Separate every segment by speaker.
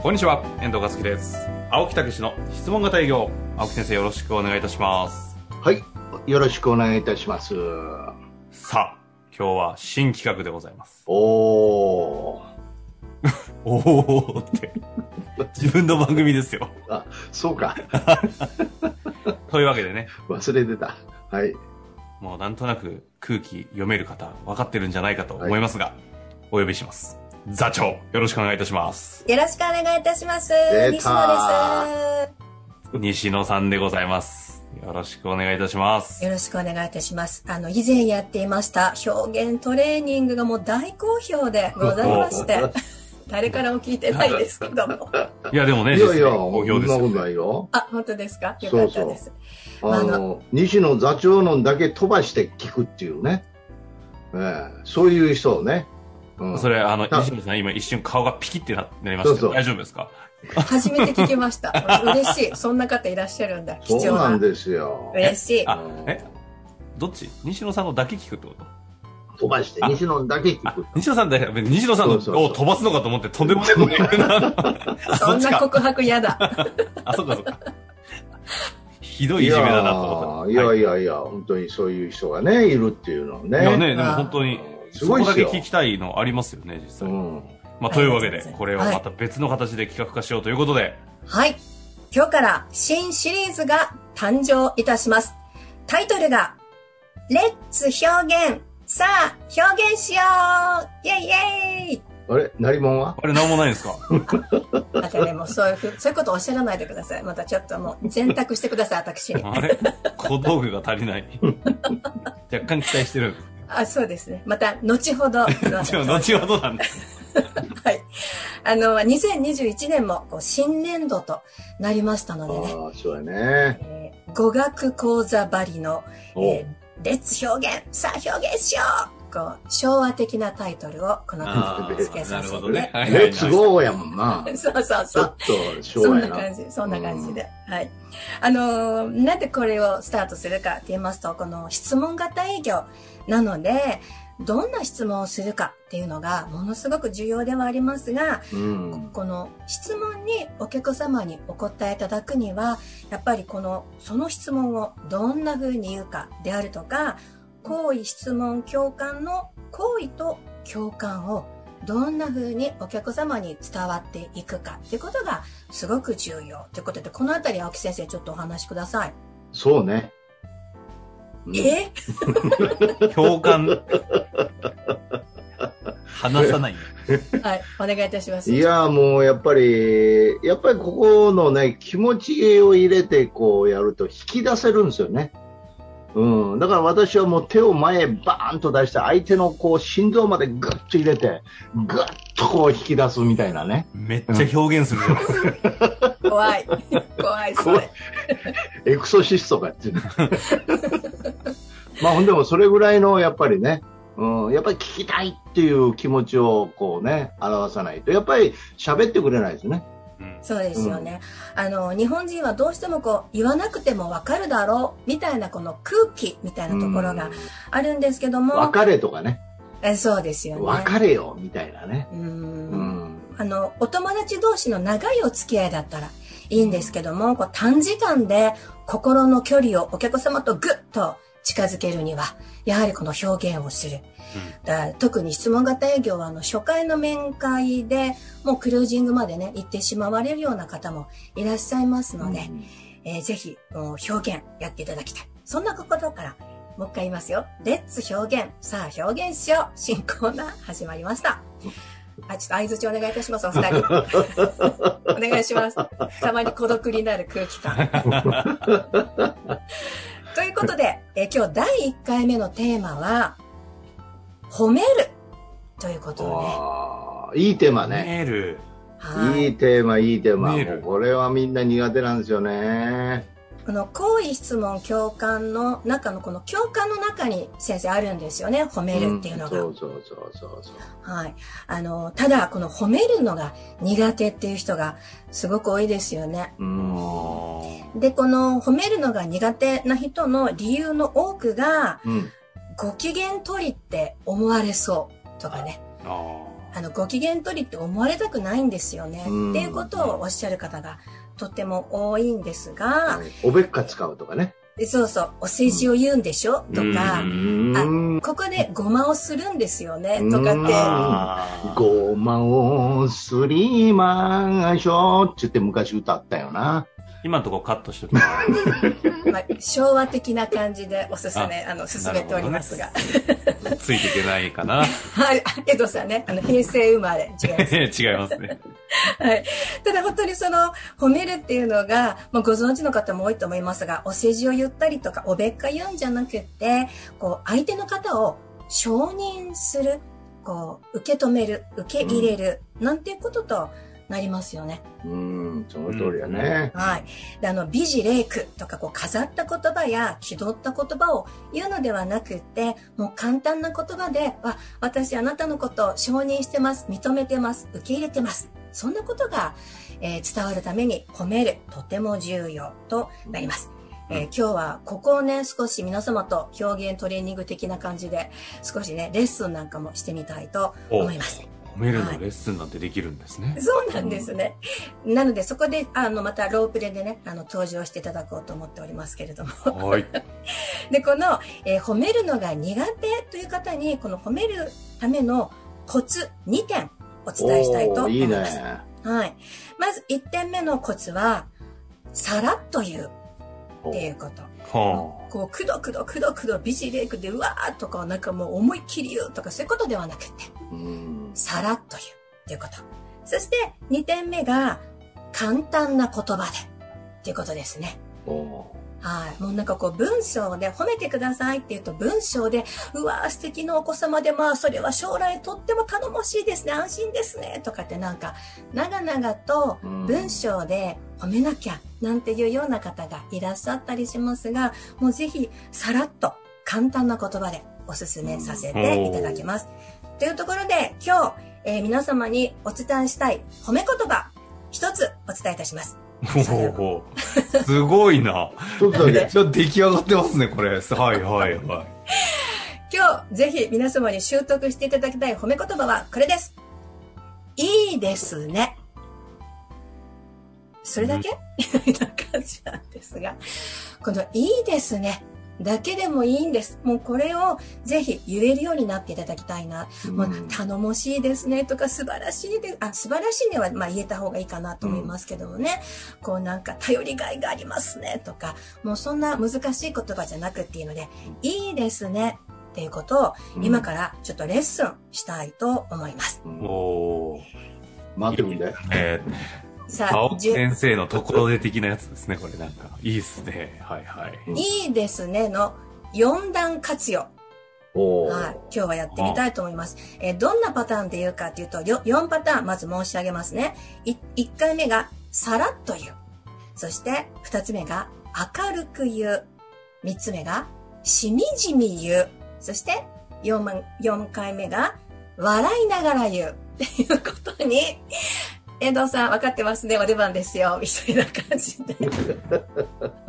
Speaker 1: こんにちは、遠藤和樹です。青木武の質問型営業。青木先生よろしくお願いいたします。
Speaker 2: はい。よろしくお願いいたします。
Speaker 1: さあ、今日は新企画でございます。
Speaker 2: おー。
Speaker 1: おーって。自分の番組ですよ。
Speaker 2: あ、そうか。
Speaker 1: というわけでね、
Speaker 2: 忘れてた。はい。
Speaker 1: もうなんとなく空気読める方分かってるんじゃないかと思いますが、お呼びします。座長、よろしくお願いいたします。
Speaker 3: よろしくお願いいたします。
Speaker 2: 出
Speaker 3: 西
Speaker 2: た
Speaker 3: 野で
Speaker 1: 西野さんでございます。よろしくお願いいたします
Speaker 3: す。。よろしくお願いいたします。あの、以前やっていました表現トレーニングがもう大好評でございまして、誰からも聞いてないですけども。
Speaker 1: いや、でもね、
Speaker 2: いやいや、
Speaker 1: 好
Speaker 2: そ
Speaker 1: 評ですよ
Speaker 2: んなことないよ。
Speaker 3: あ、本当ですか？よかったです。
Speaker 2: あの、西野座長のだけ飛ばして聞くっていうね。ええそういう人をね。うん、
Speaker 1: それ、あの、
Speaker 2: あ
Speaker 1: 西野さん今一瞬顔がピキってななりましたけど、
Speaker 2: そうそう
Speaker 1: 大丈夫ですか？
Speaker 3: 初めて聞きました。嬉しい。そんな方いらっしゃるんだ。貴重な。
Speaker 2: そうなんですよ。
Speaker 3: 嬉しい。
Speaker 1: あ、え？どっち？西野さんのだけ聞くってこと？
Speaker 2: 飛ばして、西野だけ聞
Speaker 1: あ
Speaker 2: く。、
Speaker 1: 西野さんだけ、西野さんを飛ばすのかと思ってとんでもないこと言うな。あ
Speaker 3: そん。な告白嫌だ。
Speaker 1: あ、そっかそっか。ひどいいじめだなと思った。
Speaker 2: いや
Speaker 1: はい
Speaker 2: やいやいや、本当にそういう人がね、いるっていうのをね。
Speaker 1: いやね、でも
Speaker 3: あ
Speaker 1: 本当に、
Speaker 2: す
Speaker 1: そ
Speaker 2: ごいっすよ
Speaker 1: こだけ聞きたいのありますよね、実際。
Speaker 2: うん。
Speaker 1: まあ、というわけでこれをまた別の形で企画化しようということで、
Speaker 3: はい。今日から新シリーズが誕生いたします。タイトルが、レッツ表現さあ、表現しようイェイイェイ
Speaker 2: あれ？成り物は？
Speaker 1: あれなんもないんですか？
Speaker 3: あとでもそういうふう、そういうことおっしゃらないでください。またちょっともう、選択してください、私に。
Speaker 1: あれ？小道具が足りない。若干期待してる。
Speaker 3: あ、そうですね。また、後ほど。
Speaker 1: 後ほどなんで。
Speaker 3: はい。あの、2021年もこう新年度となりましたのでね、
Speaker 2: ああ、そうやね。
Speaker 3: えー語学講座ばりの、
Speaker 2: お
Speaker 3: えーレッツ表現さあ表現しようこう、昭和的なタイトルをこの方に付けさせて。
Speaker 1: なるほどね。はい
Speaker 2: レッツゴーやもんな。
Speaker 3: そうそう
Speaker 2: ちょっ
Speaker 3: そう。
Speaker 2: と昭
Speaker 3: そ
Speaker 2: 和やな。
Speaker 3: んな感じ、そんな感じで。はい。あのーなんでこれをスタートするかって言いますと、この質問型営業なので、どんな質問をするかっていうのがものすごく重要ではありますが、
Speaker 2: うん。
Speaker 3: この質問にお客様にお答えいただくには、やっぱりこの、その質問をどんな風に言うかであるとか、行為、質問、共感の行為と共感をどんな風にお客様に伝わっていくかっていうことがすごく重要ということで、このあたり青木先生ちょっとお話しください。
Speaker 2: そうね。うん
Speaker 3: え？
Speaker 1: 共感。話さない。
Speaker 3: はい、お願いいたします。
Speaker 2: いや、もうやっぱり、やっぱりここのね、気持ちを入れてこうやると引き出せるんですよね。うん。だから私はもう手を前へバーンと出して相手のこう心臓までグッと入れて、グッとこう引き出すみたいなね。
Speaker 1: めっちゃ表現するじゃないですか。
Speaker 3: 怖い。怖い、それ。
Speaker 2: エクソシストかっていうの。まあほんでもそれぐらいのやっぱりね、うん、やっぱり聞きたいっていう気持ちをこうね、表さないと、やっぱり喋ってくれないですね。
Speaker 1: うん
Speaker 3: そうですよね。あの、日本人はどうしてもこう、言わなくてもわかるだろう、みたいなこの空気みたいなところがあるんですけども、
Speaker 2: 別れとかね、
Speaker 3: えそうですよね。
Speaker 2: 別れよみたいなね。
Speaker 3: う。
Speaker 2: うんん。
Speaker 3: あの、お友達同士の長いお付き合いだったらいいんですけども、こう短時間で心の距離をお客様とぐっと近づけるには、やはりこの表現をする。だ特に質問型営業はあの初回の面会でもうクルージングまでね行ってしまわれるような方もいらっしゃいますので、えーぜひもう表現やっていただきたい。そんなことからもう一回言いますよ。レッツ表現。さあ表現しよう。新コーナー始まりました。あ、ちょっと相槌お願いいたします、お二人。お願いします。たまに孤独になる空気感。ということで、えー今日第1回目のテーマは、褒めるということをね。
Speaker 2: いいテーマね。
Speaker 1: メール。
Speaker 3: はい
Speaker 2: いいテーマ、いいテーマ。これはみんな苦手なんですよね。
Speaker 3: この好意質問共感の中のこの共感の中に先生あるんですよね。褒めるっていうのが、
Speaker 2: んそうそうそうそう。
Speaker 3: はい。あのただこの褒めるのが苦手っていう人がすごく多いですよね。
Speaker 2: うん。
Speaker 3: でこの褒めるのが苦手な人の理由の多くが
Speaker 2: うん。
Speaker 3: ご機嫌取りって思われそうとかね。
Speaker 1: あ
Speaker 3: あのご機嫌取りって思われたくないんですよね。
Speaker 2: うん。
Speaker 3: っていうことをおっしゃる方がとっても多いんですが、
Speaker 2: おべっか使うとかね。
Speaker 3: でそうそう、お世辞を言うんでしょ？とか、
Speaker 2: うん。
Speaker 3: ここでごまをするんですよね。とか
Speaker 2: うん
Speaker 3: って。
Speaker 2: ごまをすりましょう。って言って昔歌ったよな。
Speaker 1: 今のところカットしときます。
Speaker 3: まあ、昭和的な感じでおすすめ、あの、進めておりますが。
Speaker 1: ついていけないかな。
Speaker 3: はい、江戸さんね、あの、平成生まれ、違います。
Speaker 1: 違いますね。
Speaker 3: はい。ただ本当にその、褒めるっていうのが、まあ、ご存知の方も多いと思いますが、お世辞を言ったりとか、おべっか言うんじゃなくって、こう、相手の方を承認する、こう、受け止める、受け入れる、なんていうこととなりますよね。
Speaker 2: うん、その通りやね。
Speaker 3: はい。で、あの、美辞麗句とか、こう、飾った言葉や気取った言葉を言うのではなくって、もう簡単な言葉で、あ、私あなたのことを承認してます、認めてます、受け入れてます。そんなことが、えー伝わるために褒める、とても重要となります。えー今日はここをね、少し皆様と表現トレーニング的な感じで、少しね、レッスンなんかもしてみたいと思います。
Speaker 1: 褒めるのレッスンなんてできるんですね。
Speaker 3: そうなんですね。なので、そこで、あの、またロープレでね、あの、登場していただこうと思っておりますけれども。
Speaker 1: はい。
Speaker 3: で、この、えー褒めるのが苦手という方に、この褒めるためのコツ2点お伝えしたいと思います。
Speaker 2: ね。
Speaker 3: はい。まず1点目のコツは、さらっと言うっていうこと。
Speaker 1: は
Speaker 3: こう、くどくどくどくど美辞麗句で、うわーとか、なんかもう思いっきり言うとか、そういうことではなくて、
Speaker 2: うん。
Speaker 3: さらっと言うっていうこと。そして2点目が簡単な言葉でっていうことですね。
Speaker 2: お
Speaker 3: はい。もうなんかこう文章で褒めてくださいって言うと文章で、うわー素敵なお子様でまあそれは将来とっても頼もしいですね、安心ですね、とかってなんか長々と
Speaker 2: うん
Speaker 3: 文章で褒めなきゃなんていうような方がいらっしゃったりしますが、もうぜひさらっと簡単な言葉でおすすめさせていただきます。というところで今日、えー皆様にお伝えしたい褒め言葉一つお伝えいたします。
Speaker 1: あ。おおすごいな。
Speaker 2: ちょっとだけ。
Speaker 1: ちょっと出来上がってますね、これ。はいはいはい。
Speaker 3: 今日ぜひ皆様に習得していただきたい褒め言葉はこれです。いいですね。それだけ？みたいな感じなんですが、このいいですね。だけでもいいんです。もうこれをぜひ言えるようになっていただきたいな。もう頼もしいですねとか素晴らしいで、あ、素晴らしいねはまあ言えた方がいいかなと思いますけどもね。こうなんか頼りがいがありますねとか、もうそんな難しい言葉じゃなくっていうので、いいですねっていうことを今からちょっとレッスンしたいと思います。
Speaker 2: うん
Speaker 1: おお。
Speaker 2: 待ってるんで。
Speaker 1: え
Speaker 3: さ
Speaker 1: ー、青木先生のところで的なやつですね、これなんか。いいっすね。はいはい。
Speaker 3: いいですねの4段活用。
Speaker 2: お
Speaker 3: はい。今日はやってみたいと思います。えーどんなパターンで言うかっていうと、よ4パターンまず申し上げますね。い1回目がさらっと言う。そして2つ目が明るく言う。3つ目がしみじみ言う。そして 4, 4回目が笑いながら言う。っていうことに、遠藤さん分かってますね。お出番ですよ。みたいな感じで。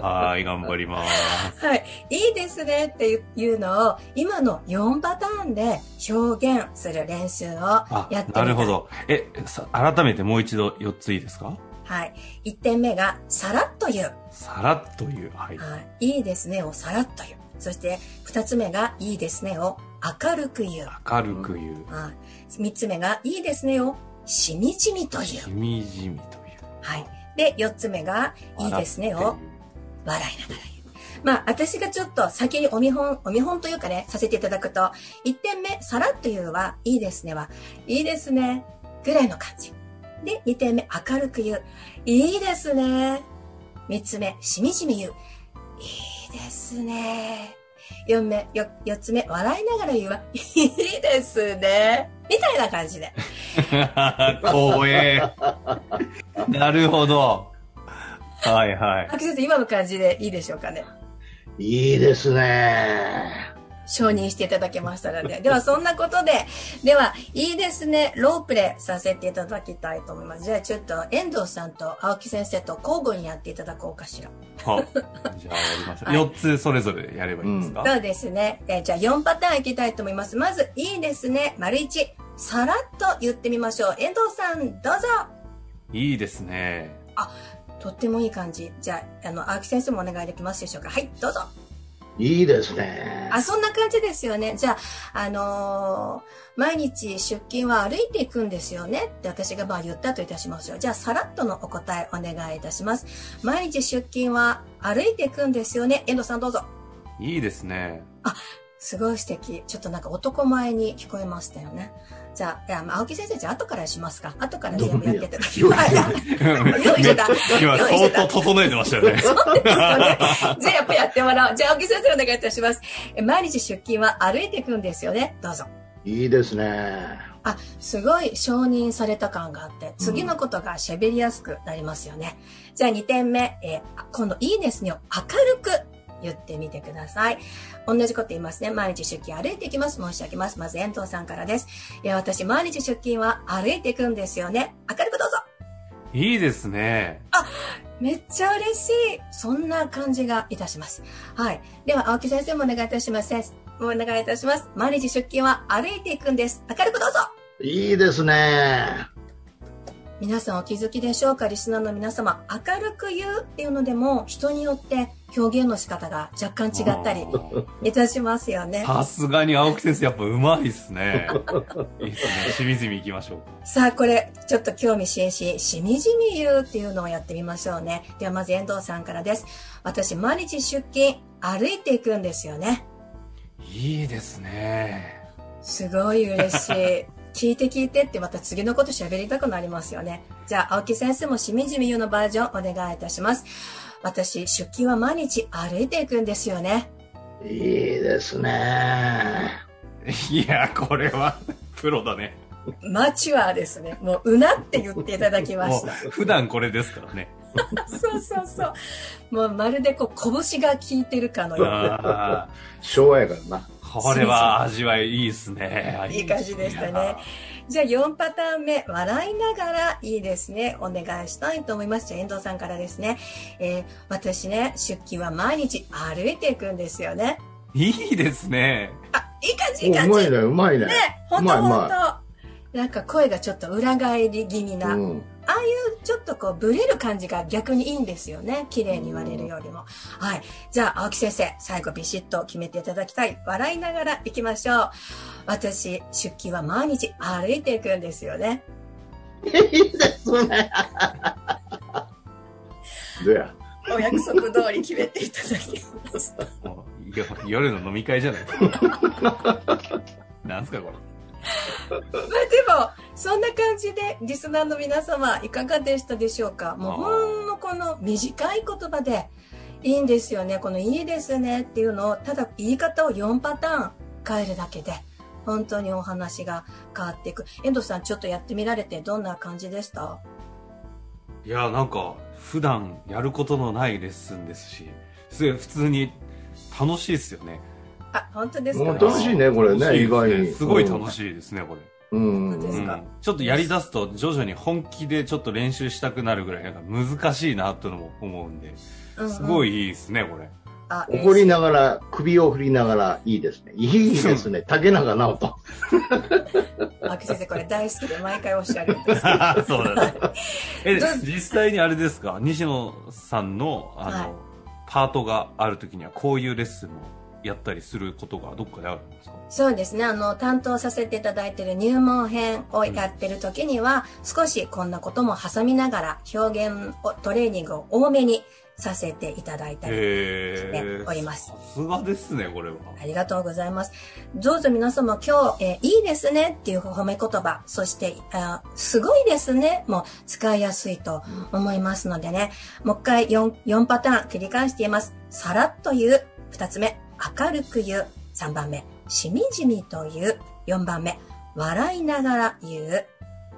Speaker 1: はい、頑張ります。
Speaker 3: はい。いいですねっていうのを、今の4パターンで表現する練習を
Speaker 1: あ
Speaker 3: やって。
Speaker 1: なるほ。ど。え、さ改めてもう一度4ついいですか？
Speaker 3: はい。1点目が、さらっと言う。
Speaker 1: さらっという。はい。
Speaker 3: はい。いいですねをさらっと言う。そして、2つ目が、いいですねを明るく言う。
Speaker 1: 明るく言う。
Speaker 3: はい。3つ目が、いいですねをしみじみと言
Speaker 1: し
Speaker 3: う。
Speaker 1: みじみという。
Speaker 3: はい。で、4つ目が、いいですねを笑いながら言う。まあ、私がちょっと先にお見本、お見本というかね、させていただくと、1点目、さらっと言うは、いいですねは、いいですね、ぐらいの感じ。で、2点目、明るく言う。いいですね。3つ目、しみじみ言う。いいですね。4目、よ、4つ目、笑いながら言うは、いいでですね。みたいな感じで。
Speaker 1: 光栄。なるほど。はいはい。
Speaker 3: 秋先生、今の感じでいいでしょうかね。
Speaker 2: いいですね。
Speaker 3: 承認していただけましたので。では、そんなことで、では、いいですね、ロープレさせていただきたいと思います。じゃあ、ちょっと、遠藤さんと青木先生と交互にやっていただこうかしら。
Speaker 1: はじゃあやりましょう。
Speaker 3: はい
Speaker 1: 4つそれぞれやればいいんですか、
Speaker 3: そうですね。えーじゃあ、4パターンいきたいと思います。まず、いいですね、丸1。さらっと言ってみましょう。遠藤さん、どうぞ。
Speaker 1: いいですね。
Speaker 3: とってもいい感じ。じゃあ、あの、青木先生もお願いできますでしょうか。はい、どうぞ。
Speaker 2: いいですね。
Speaker 3: あ、そんな感じですよね。じゃあ、あのー毎日出勤は歩いていくんですよねって私がまあ言ったといたしましょう。じゃあ、さらっとのお答えお願いいたします。毎日出勤は歩いていくんですよね。遠藤さんどうぞ。
Speaker 1: いいですね。
Speaker 3: すごい素敵。ちょっとなんか男前に聞こえましたよね。じゃあ、いやまあ青木先生、じゃあ後からしますか。後から全部やってい た。用意してた。
Speaker 1: 今
Speaker 3: 用意してた
Speaker 1: 相当整えてましたよね。
Speaker 3: そうですよね。じゃあやっぱやってもらおう。じゃあ青木先生お願いいたします。え毎日出勤は歩いていくんですよね。どうぞ。
Speaker 2: いいですね。
Speaker 3: あ、すごい承認された感があって、次のことが喋りやすくなりますよね。じゃあ2点目、えー今度いいですねを明るく言ってみてください。同じこと言いますね。毎日出勤歩いていきます。申し上げます。まず遠藤さんからです。いや、私毎日出勤は歩いていくんですよね。明るくどうぞ。
Speaker 1: いいですね。
Speaker 3: めっちゃ嬉しい。そんな感じがいたします。はい。では、青木先生もお願いいたします。お願いいたします。毎日出勤は歩いていくんです。明るくどうぞ。
Speaker 2: いいですね。
Speaker 3: 皆さんお気づきでしょうか？リスナーの皆様。明るく言うっていうのでも、人によって表現の仕方が若干違ったり いたしますよね。
Speaker 1: さすがに青木先生やっぱうまいっすね。いいっすね。しみじみ行きましょう。
Speaker 3: さあ、これ、ちょっと興味津々、しみじみ言うっていうのをやってみましょうね。では、まず遠藤さんからです。私、毎日出勤、歩いていくんですよね。
Speaker 1: いいですね。
Speaker 3: すごい嬉しい。聞いて聞いてってまた次のこと喋りたくなりますよね。じゃあ、青木先生もしみじみ言うのバージョンお願いいたします。私、出勤は毎日歩いていくんですよね。
Speaker 2: いいですね。
Speaker 1: いや、これは、プロだね。
Speaker 3: マチュアですね。もう、うなって言っていただきま
Speaker 1: も
Speaker 3: した。
Speaker 1: う、普段これですからね。
Speaker 3: そうそうそう。もう、まるでこう、拳が効いてるかのような。
Speaker 1: あ
Speaker 2: 昭和やからな。
Speaker 1: ーこれは味わいいいっすね。
Speaker 3: いい感じでしたね。じゃあ4パターン目、笑いながらいいですね。お願いしたいと思います。じゃあ遠藤さんからですね。えー私ね、出勤は毎日歩いていくんですよね。
Speaker 1: いいですね。
Speaker 3: あ、いい感じ、い
Speaker 2: お
Speaker 3: いう感じ。ね、
Speaker 2: まいね、うまいね。
Speaker 3: ほんとほんと。なんか声がちょっと裏返り気味な、
Speaker 2: うん。
Speaker 3: ああいうちょっとこうブレる感じが逆にいいんですよね。綺麗に言われるよりも。はい。じゃあ、青木先生、最後ビシッと決めていただきたい。笑いながら行きましょう。私、出勤は毎日歩いていくんですよね。
Speaker 2: い いですね。どうや。
Speaker 3: お約束通り決めていただきます。
Speaker 1: もうよ夜の飲み会じゃないですか。なんすかこれ。
Speaker 3: まあでも、そんな感じで、リスナーの皆様、いかがでしたでしょうか？もうほんのこの短い言葉でいいんですよね。このいいですねっていうのを、ただ言い方を4パターン変えるだけで、本当にお話が変わっていく。遠藤さん、ちょっとやってみられてどんな感じでした？
Speaker 1: いや、なんか、普段やることのないレッスンですし、すごい普通に楽しいですよね。
Speaker 3: あ、本当ですか？
Speaker 2: もう楽しいねこれね意外に
Speaker 1: すごい楽しいですね、これ。
Speaker 2: うん。
Speaker 1: ちょっとやり出すと徐々に本気でちょっと練習したくなるぐらいなんか難しいなっていうのも思うんで、すごいいいですね、これ。
Speaker 3: あ
Speaker 2: 怒りながら、首を振りながら、いいですね。いいですね。竹中直人。
Speaker 3: 青木先生、これ大好きで毎回おっしゃるんです。
Speaker 1: そうだね。え実際にあれですか？西野さんの、あの、
Speaker 3: はい
Speaker 1: パートがある時にはこういうレッスンもやったりすることがどっかであるんですか？
Speaker 3: そうですね。あの、担当させていただいている入門編をやってる時には、少しこんなことも挟みながら、表現を、トレーニングを多めにさせていただいたり
Speaker 1: へ
Speaker 3: して
Speaker 1: ー
Speaker 3: おります
Speaker 1: さすがですね、これは。
Speaker 3: ありがとうございます。どうぞ皆様今日、えーいいですねっていう褒め言葉、そして、あすごいですねも使いやすいと思いますのでね、もう一回 4, 4パターン繰り返して言います。さらっと言う。二つ目、明るく言う。三番目、しみじみと言う。4番目、笑いながら言う。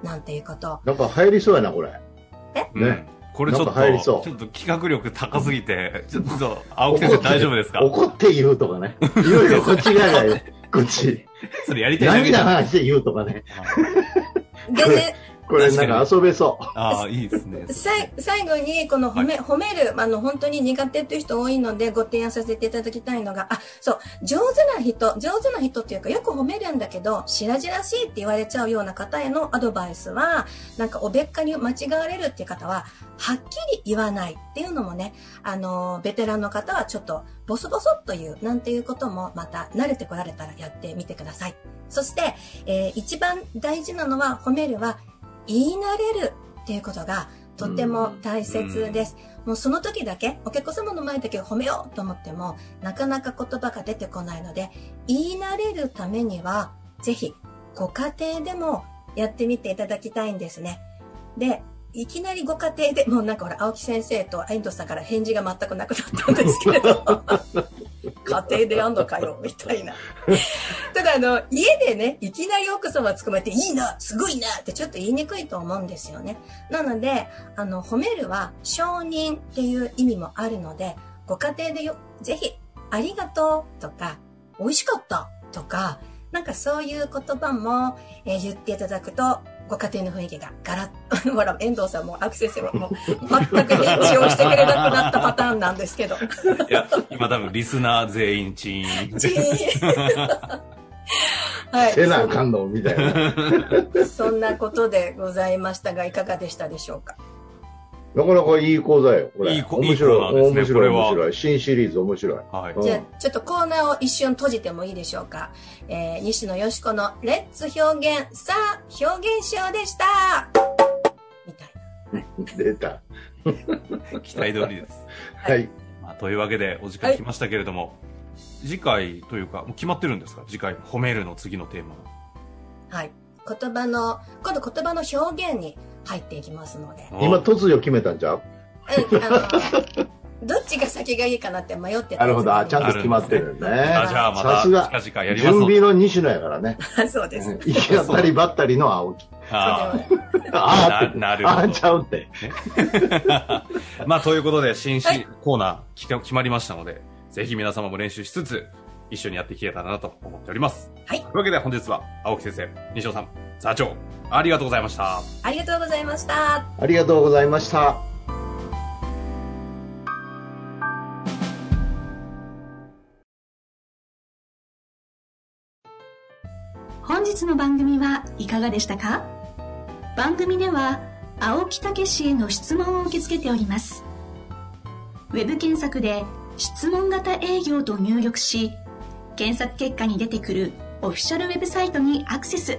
Speaker 3: なんていうこと。
Speaker 2: なんか入りそうやな、これ。
Speaker 1: うん
Speaker 2: ね
Speaker 1: これちょっと、
Speaker 2: なんか入りそう
Speaker 1: ちょっと企画力高すぎて、ちょっと、青木先生大丈夫ですか？
Speaker 2: 怒って言うとかね。いろいろこっち側が、こっち。
Speaker 1: それやりたいだけじ
Speaker 2: 涙
Speaker 1: ゃん。
Speaker 2: 流して言うとかね。
Speaker 3: でね、
Speaker 2: これなんか遊べそう。
Speaker 1: ああ、いいですね。
Speaker 3: さい最後に、この褒め、褒める、あの、本当に苦手っていう人多いので、ご提案させていただきたいのが、あ、そう、上手な人、上手な人っていうか、よく褒めるんだけど、白々しいって言われちゃうような方へのアドバイスは、なんか、おべっかに間違われるっていう方は、はっきり言わないっていうのもね、あの、ベテランの方はちょっと、ボソボソっと言う、なんていうことも、また、慣れてこられたらやってみてください。そして、えー一番大事なのは、褒めるは、言い慣れるっていうことがとても大切です。もうその時だけ、お客様の前だけ褒めようと思っても、なかなか言葉が出てこないので、言い慣れるためには、ぜひ、ご家庭でもやってみていただきたいんですね。で、いきなりご家庭で、もうなんかほら、青木先生と遠藤さんから返事が全くなくなったんですけれど、家 庭でやんのかよ、みたいな。ただあの、家でね、いきなり奥様捕まえて、いいな、すごいなってちょっと言いにくいと思うんですよね。なので、あの、褒めるは承認っていう意味もあるので、ご家庭でよ、ぜひ、ありがとうとか、美味しかったとか、なんかそういう言葉も、えー言っていただくと、ご家庭の雰囲気がガラッ、ほら、遠藤さんも、アクセスも、もう、全く返事をしてくれなくなったパターンなんですけど。
Speaker 1: いや、今多分リスナー全員チーン。
Speaker 3: チーン はい。
Speaker 2: せなあかんのみたいな。
Speaker 3: そんなことでございましたが、いかがでしたでしょうか？
Speaker 2: なかなかいい講座よ、これ。
Speaker 1: いいこ
Speaker 2: 面白い。
Speaker 1: いいコーナーですね
Speaker 2: 面白い、
Speaker 1: これは
Speaker 2: 面白い。新シリーズ面白い。
Speaker 1: はい。
Speaker 2: うん
Speaker 3: じゃあ、ちょっとコーナーを一瞬閉じてもいいでしょうか。えー、西野よしこのレッツ表現、さあ、表現賞でしたみたい
Speaker 2: 出た。
Speaker 1: 期待通りです。
Speaker 2: はい。
Speaker 1: まあ、というわけで、お時間来ましたけれども、次回というか、もう決まってるんですか？次回、褒めるの次のテーマは。
Speaker 3: な。はい。言葉の、今度言葉の表現に入っていきますので。
Speaker 2: 今、突如決めたんちゃう？
Speaker 3: うん、どっちが先がいいかなって迷ってた
Speaker 2: なるほど。あ、ちゃん
Speaker 3: と。
Speaker 2: と決まってるね。
Speaker 1: あじゃあまた
Speaker 2: さすが。準備の西野やからね。
Speaker 3: そうです。
Speaker 2: 行き当たりばったりの青木。
Speaker 1: あ
Speaker 2: あ。
Speaker 1: ななるほど
Speaker 2: あーちゃうって。
Speaker 1: あ まあ、ということで、新コーナー決ま決まりましたので、ぜひ皆様も練習しつつ、一緒にやっていけたらなと思っております。
Speaker 3: はい
Speaker 1: というわけで本日は、青木先生、西尾さん、座長、ありがとうございました。
Speaker 3: ありがとうございました。
Speaker 2: ありがとうございました。
Speaker 4: 本日の番組はいかがでしたか？番組では青木武氏への質問を受け付けておりますウェブ検索で「質問型営業」と入力し検索結果に出てくるオフィシャルウェブサイトにアクセス